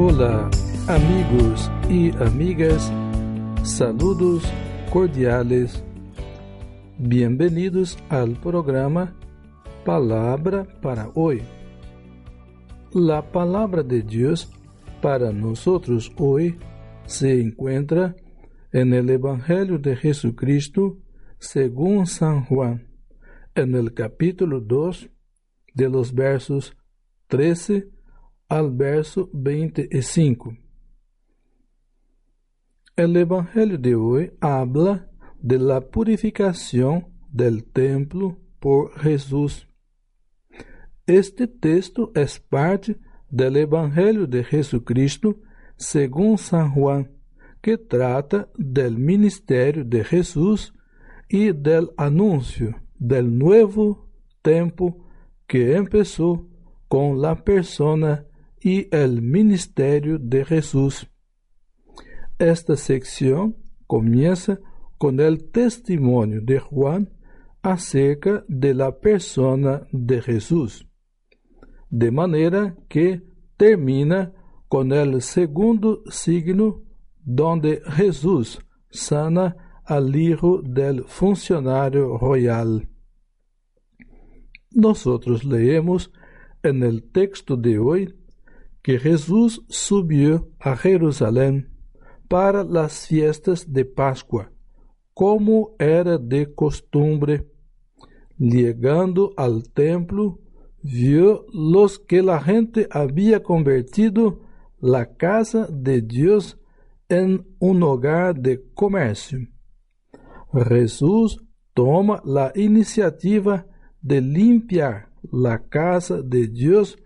Olá, amigos e amigas, saludos cordiales. Bienvenidos al programa Palabra para hoy. La palabra de Dios para nosotros hoy se encuentra en el Evangelio de Jesucristo según San Juan, en el capítulo 2, de los versos 13 al verso 25. El Evangelio de hoy habla de la purificación del templo por Jesús. Este texto es parte del Evangelio de Jesucristo según San Juan, que trata del ministerio de Jesús y del anuncio del nuevo tiempo que empezó con la persona y el ministerio de Jesús. Esta sección comienza con el testimonio de Juan acerca de la persona de Jesús, de manera que termina con el segundo signo donde Jesús sana al hijo del funcionario royal. Nosotros leemos en el texto de hoy que Jesús subió a Jerusalén para las fiestas de Pascua, como era de costumbre. Llegando al templo, vio los que la gente había convertido la casa de Dios en un hogar de comercio. Jesús toma la iniciativa de limpiar la casa de Dios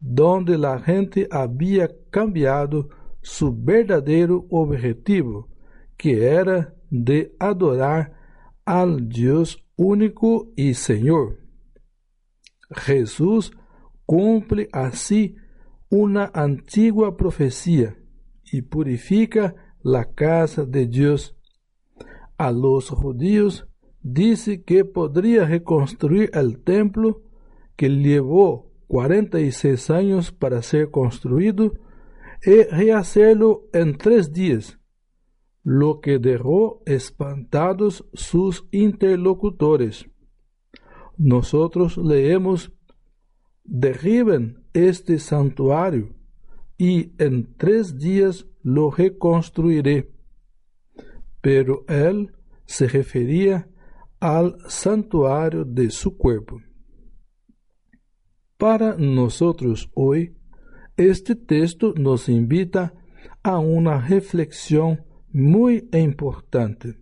donde la gente había cambiado su verdadero objetivo, que era de adorar al Dios único y Señor. Jesús cumple así una antigua profecía y purifica la casa de Dios. A los judíos dice que podría reconstruir el templo que llevó 46 años para ser construido y rehacerlo en tres días, lo que dejó espantados sus interlocutores. Nosotros leemos, derriben este santuario y en tres días lo reconstruiré. Pero él se refería al santuario de su cuerpo. Para nosotros hoy, este texto nos invita a una reflexión muy importante.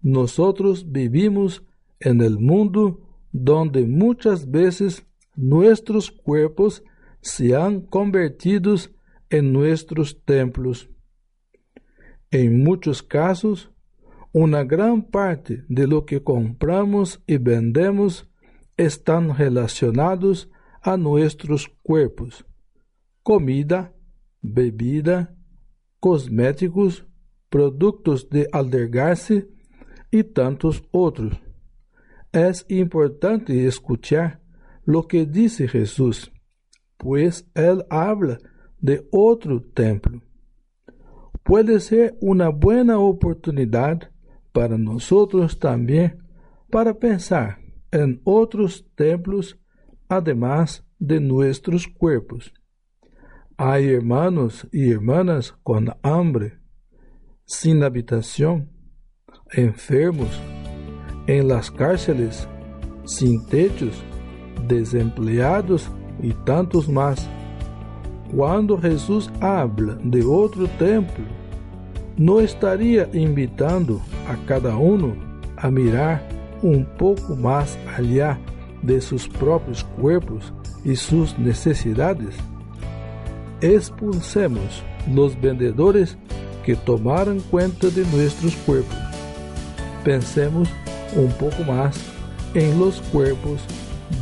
Nosotros vivimos en el mundo donde muchas veces nuestros cuerpos se han convertido en nuestros templos. En muchos casos, una gran parte de lo que compramos y vendemos están relacionados a nuestros cuerpos. Comida, bebida, cosméticos, productos de albergarse y tantos otros. Es importante escuchar lo que dice Jesús, pues Él habla de otro templo. Puede ser una buena oportunidad para nosotros también para pensar en otros templos además de nuestros cuerpos. Hay hermanos y hermanas con hambre, sin habitación, enfermos, en las cárceles, sin techos, desempleados y tantos más. Cuando Jesús habla de otro templo, no estaría invitando a cada uno a mirar un poco más allá de sus propios cuerpos y sus necesidades? Expulsemos los vendedores que tomaron cuenta de nuestros cuerpos. Pensemos un poco más en los cuerpos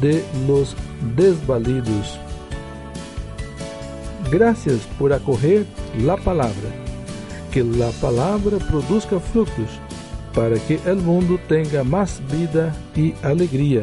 de los desvalidos. Gracias por acoger la palabra. Que la palabra produzca frutos para que el mundo tenga más vida y alegría.